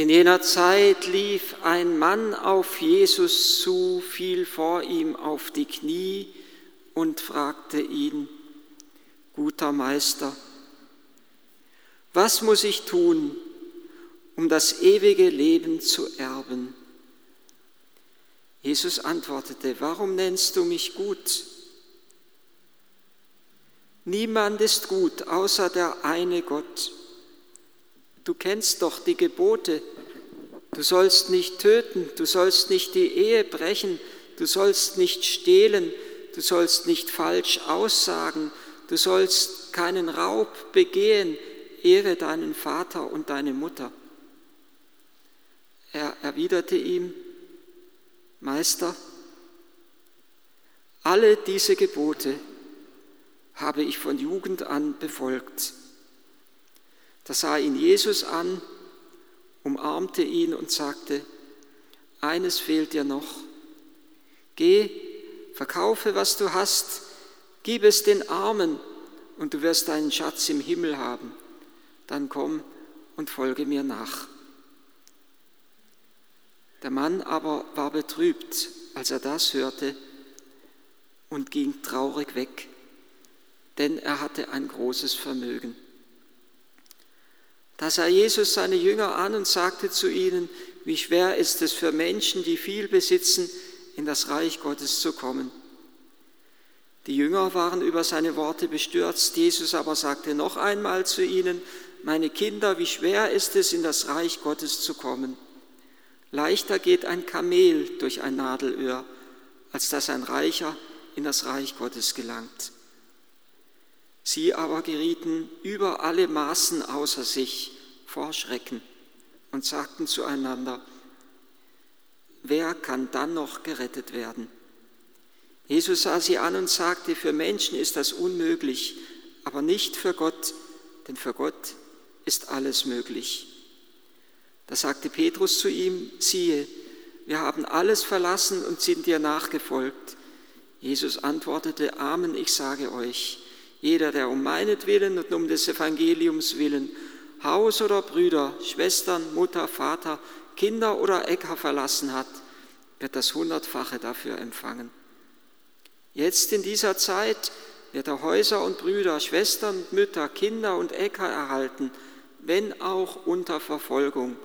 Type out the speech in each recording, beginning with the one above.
In jener Zeit lief ein Mann auf Jesus zu, fiel vor ihm auf die Knie und fragte ihn, guter Meister, was muss ich tun, um das ewige Leben zu erben? Jesus antwortete, warum nennst du mich gut? Niemand ist gut außer der eine Gott. Du kennst doch die Gebote. Du sollst nicht töten, du sollst nicht die Ehe brechen, du sollst nicht stehlen, du sollst nicht falsch aussagen, du sollst keinen Raub begehen, ehre deinen Vater und deine Mutter. Er erwiderte ihm, Meister, alle diese Gebote habe ich von Jugend an befolgt. Da sah ihn Jesus an, umarmte ihn und sagte, eines fehlt dir noch. Geh, verkaufe, was du hast, gib es den Armen und du wirst deinen Schatz im Himmel haben. Dann komm und folge mir nach. Der Mann aber war betrübt, als er das hörte und ging traurig weg, denn er hatte ein großes Vermögen. Da sah Jesus seine Jünger an und sagte zu ihnen, wie schwer ist es für Menschen, die viel besitzen, in das Reich Gottes zu kommen. Die Jünger waren über seine Worte bestürzt, Jesus aber sagte noch einmal zu ihnen, meine Kinder, wie schwer ist es, in das Reich Gottes zu kommen. Leichter geht ein Kamel durch ein Nadelöhr, als dass ein Reicher in das Reich Gottes gelangt. Sie aber gerieten über alle Maßen außer sich vor Schrecken und sagten zueinander, wer kann dann noch gerettet werden? Jesus sah sie an und sagte, für Menschen ist das unmöglich, aber nicht für Gott, denn für Gott ist alles möglich. Da sagte Petrus zu ihm, siehe, wir haben alles verlassen und sind dir nachgefolgt. Jesus antwortete, Amen, ich sage euch, jeder, der um meinetwillen und um des Evangeliums willen Haus oder Brüder, Schwestern, Mutter, Vater, Kinder oder Äcker verlassen hat, wird das Hundertfache dafür empfangen. Jetzt in dieser Zeit wird er Häuser und Brüder, Schwestern und Mütter, Kinder und Äcker erhalten, wenn auch unter Verfolgung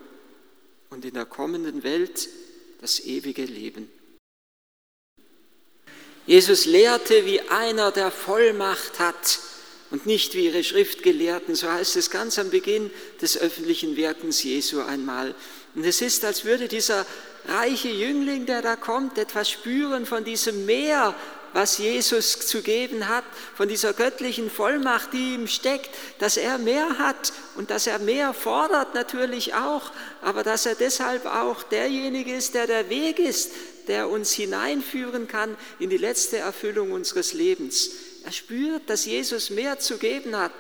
und in der kommenden Welt das ewige Leben. Jesus lehrte wie einer, der Vollmacht hat und nicht wie ihre Schriftgelehrten, so heißt es ganz am Beginn des öffentlichen Wirkens Jesu einmal. Und es ist, als würde dieser reiche Jüngling, der da kommt, etwas spüren von diesem Meer was Jesus zu geben hat, von dieser göttlichen Vollmacht, die ihm steckt, dass er mehr hat und dass er mehr fordert natürlich auch, aber dass er deshalb auch derjenige ist, der der Weg ist, der uns hineinführen kann in die letzte Erfüllung unseres Lebens. Er spürt, dass Jesus mehr zu geben hat.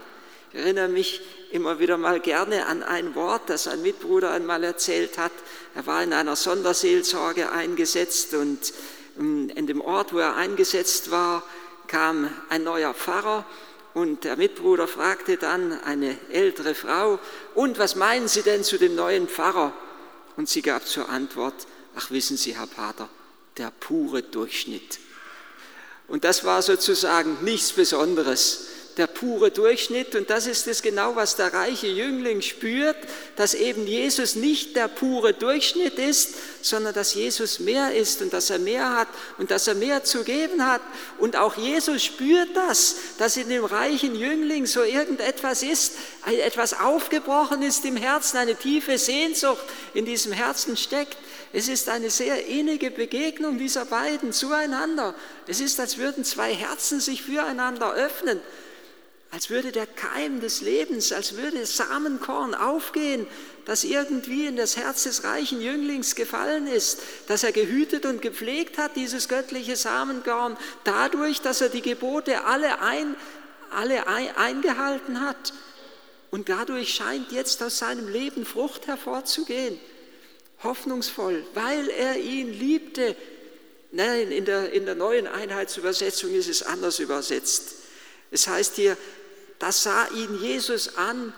Ich erinnere mich immer wieder mal gerne an ein Wort, das ein Mitbruder einmal erzählt hat. Er war in einer Sonderseelsorge eingesetzt und in dem Ort, wo er eingesetzt war, kam ein neuer Pfarrer und der Mitbruder fragte dann eine ältere Frau, und was meinen Sie denn zu dem neuen Pfarrer? Und sie gab zur Antwort, ach wissen Sie, Herr Pater, der pure Durchschnitt. Und das war sozusagen nichts Besonderes der pure Durchschnitt. Und das ist es genau, was der reiche Jüngling spürt, dass eben Jesus nicht der pure Durchschnitt ist, sondern dass Jesus mehr ist und dass er mehr hat und dass er mehr zu geben hat. Und auch Jesus spürt das, dass in dem reichen Jüngling so irgendetwas ist, etwas aufgebrochen ist im Herzen, eine tiefe Sehnsucht in diesem Herzen steckt. Es ist eine sehr innige Begegnung dieser beiden zueinander. Es ist, als würden zwei Herzen sich füreinander öffnen als würde der Keim des Lebens, als würde Samenkorn aufgehen, das irgendwie in das Herz des reichen Jünglings gefallen ist, dass er gehütet und gepflegt hat, dieses göttliche Samenkorn, dadurch, dass er die Gebote alle, ein, alle eingehalten hat. Und dadurch scheint jetzt aus seinem Leben Frucht hervorzugehen. Hoffnungsvoll, weil er ihn liebte. Nein, in der, in der neuen Einheitsübersetzung ist es anders übersetzt. Es heißt hier, da sah ihn Jesus an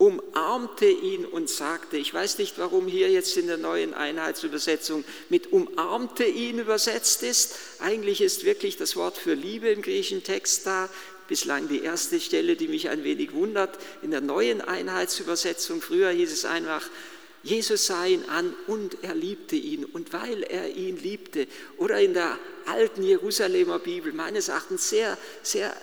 umarmte ihn und sagte, ich weiß nicht, warum hier jetzt in der neuen Einheitsübersetzung mit umarmte ihn übersetzt ist. Eigentlich ist wirklich das Wort für Liebe im griechischen Text da. Bislang die erste Stelle, die mich ein wenig wundert. In der neuen Einheitsübersetzung, früher hieß es einfach, Jesus sah ihn an und er liebte ihn. Und weil er ihn liebte, oder in der alten Jerusalemer Bibel, meines Erachtens sehr, sehr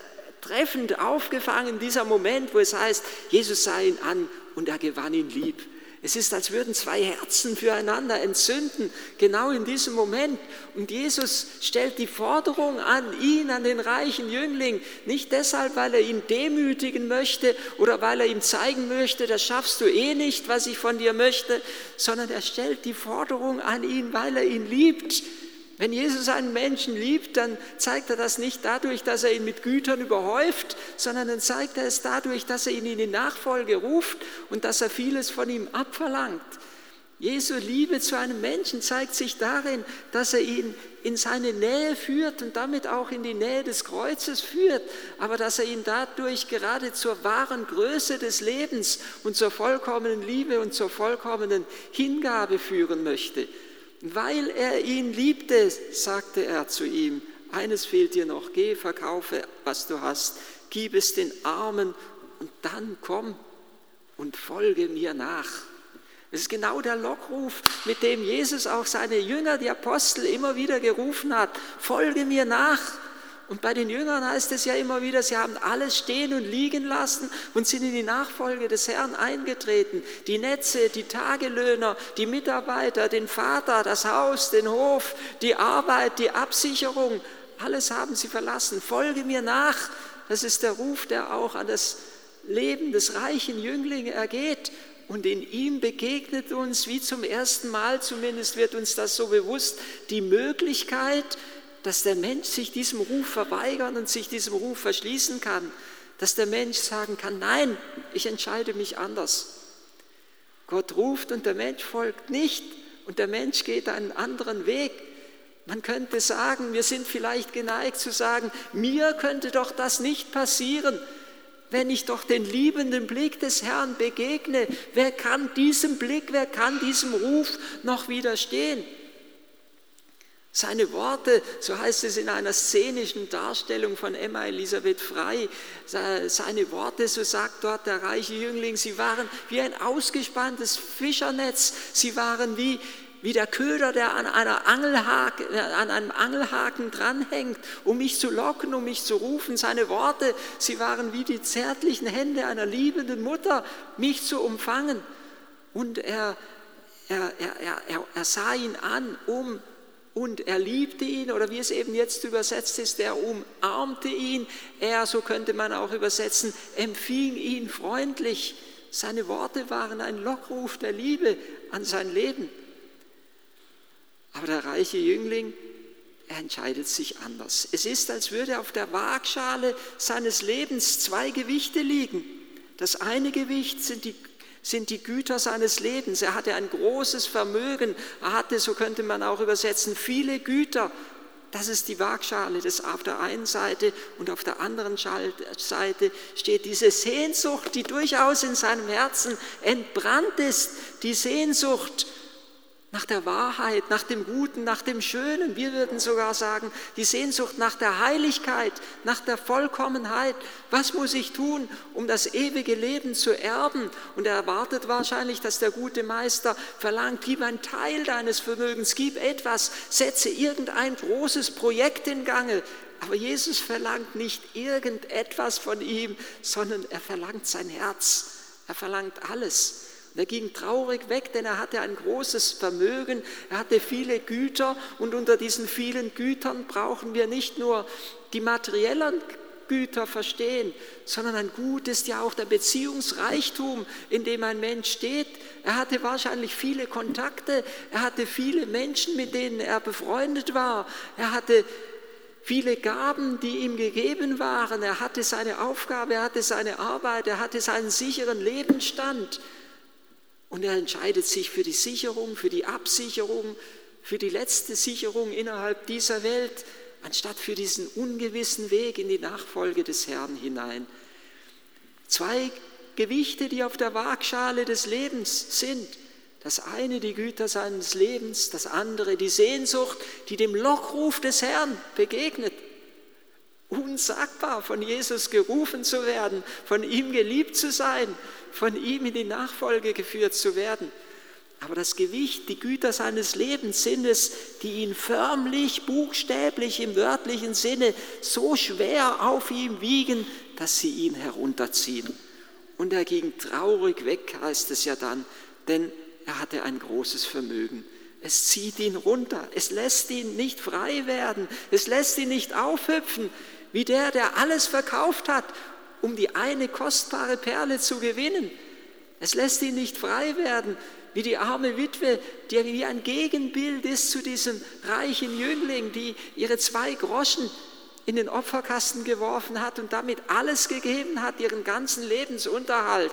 treffend aufgefangen, dieser Moment, wo es heißt, Jesus sah ihn an und er gewann ihn lieb. Es ist, als würden zwei Herzen füreinander entzünden, genau in diesem Moment. Und Jesus stellt die Forderung an ihn, an den reichen Jüngling, nicht deshalb, weil er ihn demütigen möchte oder weil er ihm zeigen möchte, das schaffst du eh nicht, was ich von dir möchte, sondern er stellt die Forderung an ihn, weil er ihn liebt. Wenn Jesus einen Menschen liebt, dann zeigt er das nicht dadurch, dass er ihn mit Gütern überhäuft, sondern dann zeigt er es dadurch, dass er ihn in die Nachfolge ruft und dass er vieles von ihm abverlangt. Jesu Liebe zu einem Menschen zeigt sich darin, dass er ihn in seine Nähe führt und damit auch in die Nähe des Kreuzes führt, aber dass er ihn dadurch gerade zur wahren Größe des Lebens und zur vollkommenen Liebe und zur vollkommenen Hingabe führen möchte. Weil er ihn liebte, sagte er zu ihm, eines fehlt dir noch, geh, verkaufe, was du hast, gib es den Armen und dann komm und folge mir nach. Es ist genau der Lockruf, mit dem Jesus auch seine Jünger, die Apostel, immer wieder gerufen hat, folge mir nach. Und bei den Jüngern heißt es ja immer wieder, sie haben alles stehen und liegen lassen und sind in die Nachfolge des Herrn eingetreten. Die Netze, die Tagelöhner, die Mitarbeiter, den Vater, das Haus, den Hof, die Arbeit, die Absicherung, alles haben sie verlassen. Folge mir nach. Das ist der Ruf, der auch an das Leben des reichen Jünglings ergeht. Und in ihm begegnet uns, wie zum ersten Mal zumindest wird uns das so bewusst, die Möglichkeit, dass der Mensch sich diesem Ruf verweigern und sich diesem Ruf verschließen kann, dass der Mensch sagen kann, nein, ich entscheide mich anders. Gott ruft und der Mensch folgt nicht und der Mensch geht einen anderen Weg. Man könnte sagen, wir sind vielleicht geneigt zu sagen, mir könnte doch das nicht passieren, wenn ich doch den liebenden Blick des Herrn begegne. Wer kann diesem Blick, wer kann diesem Ruf noch widerstehen? Seine Worte, so heißt es in einer szenischen Darstellung von Emma Elisabeth Frei, seine Worte, so sagt dort der reiche Jüngling, sie waren wie ein ausgespanntes Fischernetz, sie waren wie, wie der Köder, der an, einer an einem Angelhaken dranhängt, um mich zu locken, um mich zu rufen. Seine Worte, sie waren wie die zärtlichen Hände einer liebenden Mutter, mich zu umfangen. Und er, er, er, er, er sah ihn an, um und er liebte ihn, oder wie es eben jetzt übersetzt ist, er umarmte ihn, er, so könnte man auch übersetzen, empfing ihn freundlich. Seine Worte waren ein Lockruf der Liebe an sein Leben. Aber der reiche Jüngling, er entscheidet sich anders. Es ist, als würde auf der Waagschale seines Lebens zwei Gewichte liegen. Das eine Gewicht sind die sind die Güter seines Lebens. Er hatte ein großes Vermögen. Er hatte, so könnte man auch übersetzen, viele Güter. Das ist die Waagschale das auf der einen Seite und auf der anderen Seite steht diese Sehnsucht, die durchaus in seinem Herzen entbrannt ist, die Sehnsucht nach der Wahrheit, nach dem Guten, nach dem Schönen. Wir würden sogar sagen, die Sehnsucht nach der Heiligkeit, nach der Vollkommenheit. Was muss ich tun, um das ewige Leben zu erben? Und er erwartet wahrscheinlich, dass der gute Meister verlangt, gib einen Teil deines Vermögens, gib etwas, setze irgendein großes Projekt in Gange. Aber Jesus verlangt nicht irgendetwas von ihm, sondern er verlangt sein Herz. Er verlangt alles. Er ging traurig weg, denn er hatte ein großes Vermögen, er hatte viele Güter und unter diesen vielen Gütern brauchen wir nicht nur die materiellen Güter verstehen, sondern ein Gut ist ja auch der Beziehungsreichtum, in dem ein Mensch steht. Er hatte wahrscheinlich viele Kontakte, er hatte viele Menschen, mit denen er befreundet war, er hatte viele Gaben, die ihm gegeben waren, er hatte seine Aufgabe, er hatte seine Arbeit, er hatte seinen sicheren Lebensstand. Und er entscheidet sich für die Sicherung, für die Absicherung, für die letzte Sicherung innerhalb dieser Welt, anstatt für diesen ungewissen Weg in die Nachfolge des Herrn hinein. Zwei Gewichte, die auf der Waagschale des Lebens sind. Das eine die Güter seines Lebens, das andere die Sehnsucht, die dem Lockruf des Herrn begegnet. Unsagbar, von Jesus gerufen zu werden, von ihm geliebt zu sein, von ihm in die Nachfolge geführt zu werden. Aber das Gewicht, die Güter seines Lebens sind es, die ihn förmlich, buchstäblich im wörtlichen Sinne so schwer auf ihm wiegen, dass sie ihn herunterziehen. Und er ging traurig weg, heißt es ja dann, denn er hatte ein großes Vermögen. Es zieht ihn runter, es lässt ihn nicht frei werden, es lässt ihn nicht aufhüpfen, wie der, der alles verkauft hat, um die eine kostbare Perle zu gewinnen. Es lässt ihn nicht frei werden, wie die arme Witwe, die wie ein Gegenbild ist zu diesem reichen Jüngling, die ihre zwei Groschen in den Opferkasten geworfen hat und damit alles gegeben hat, ihren ganzen Lebensunterhalt.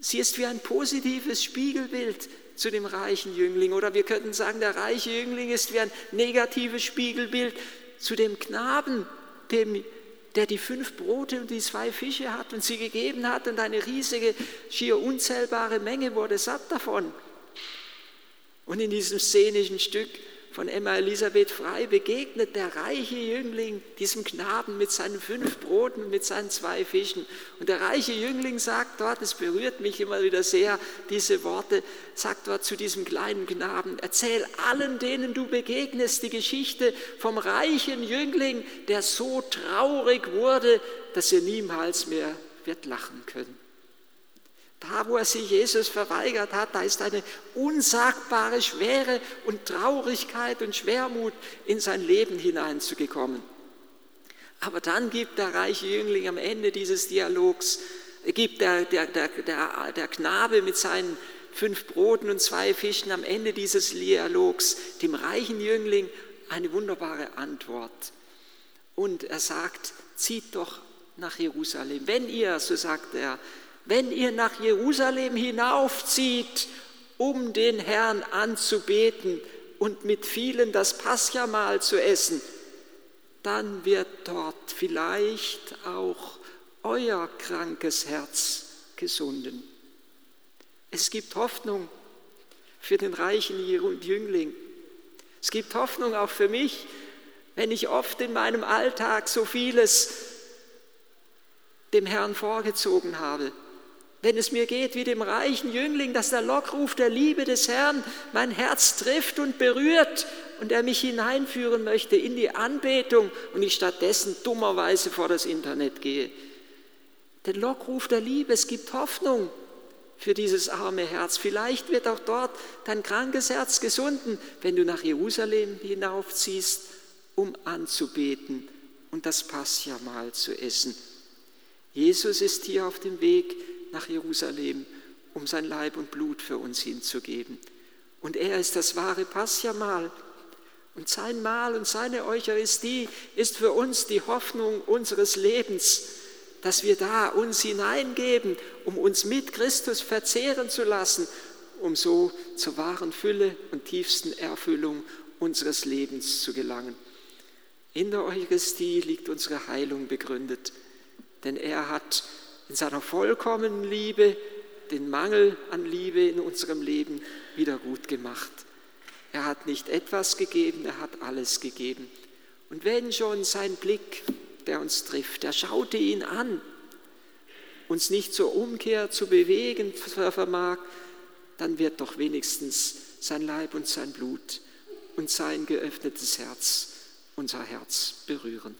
Sie ist wie ein positives Spiegelbild zu dem reichen Jüngling. Oder wir könnten sagen, der reiche Jüngling ist wie ein negatives Spiegelbild zu dem Knaben, dem, der die fünf Brote und die zwei Fische hat und sie gegeben hat und eine riesige, schier unzählbare Menge wurde satt davon. Und in diesem szenischen Stück von Emma Elisabeth Frei begegnet der reiche Jüngling diesem Knaben mit seinen fünf Broten und mit seinen zwei Fischen. Und der reiche Jüngling sagt dort, es berührt mich immer wieder sehr, diese Worte, sagt dort zu diesem kleinen Knaben, erzähl allen, denen du begegnest, die Geschichte vom reichen Jüngling, der so traurig wurde, dass er niemals mehr wird lachen können. Da, wo er sich Jesus verweigert hat, da ist eine unsagbare Schwere und Traurigkeit und Schwermut in sein Leben hineinzugekommen. Aber dann gibt der reiche Jüngling am Ende dieses Dialogs, gibt der, der, der, der, der Knabe mit seinen fünf Broten und zwei Fischen am Ende dieses Dialogs dem reichen Jüngling eine wunderbare Antwort. Und er sagt, zieht doch nach Jerusalem. Wenn ihr, so sagt er, wenn ihr nach Jerusalem hinaufzieht, um den Herrn anzubeten und mit vielen das Paschamahl zu essen, dann wird dort vielleicht auch euer krankes Herz gesunden. Es gibt Hoffnung für den reichen Jüngling. Es gibt Hoffnung auch für mich, wenn ich oft in meinem Alltag so vieles dem Herrn vorgezogen habe. Wenn es mir geht wie dem reichen Jüngling, dass der Lockruf der Liebe des Herrn mein Herz trifft und berührt und er mich hineinführen möchte in die Anbetung und ich stattdessen dummerweise vor das Internet gehe. Der Lockruf der Liebe, es gibt Hoffnung für dieses arme Herz. Vielleicht wird auch dort dein krankes Herz gesunden, wenn du nach Jerusalem hinaufziehst, um anzubeten und das Passjamal zu essen. Jesus ist hier auf dem Weg nach Jerusalem, um sein Leib und Blut für uns hinzugeben. Und er ist das wahre Passjamal. Und sein Mahl und seine Eucharistie ist für uns die Hoffnung unseres Lebens, dass wir da uns hineingeben, um uns mit Christus verzehren zu lassen, um so zur wahren Fülle und tiefsten Erfüllung unseres Lebens zu gelangen. In der Eucharistie liegt unsere Heilung begründet, denn er hat in seiner vollkommenen Liebe den Mangel an Liebe in unserem Leben wieder gut gemacht. Er hat nicht etwas gegeben, er hat alles gegeben. Und wenn schon sein Blick, der uns trifft, er schaute ihn an, uns nicht zur Umkehr zu bewegen vermag, dann wird doch wenigstens sein Leib und sein Blut und sein geöffnetes Herz unser Herz berühren.